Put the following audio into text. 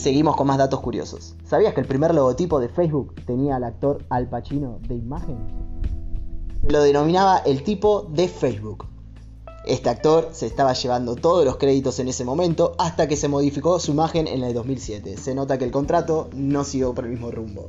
seguimos con más datos curiosos. ¿Sabías que el primer logotipo de Facebook tenía al actor Al Pacino de imagen? Lo denominaba el tipo de Facebook. Este actor se estaba llevando todos los créditos en ese momento hasta que se modificó su imagen en el 2007. Se nota que el contrato no siguió por el mismo rumbo.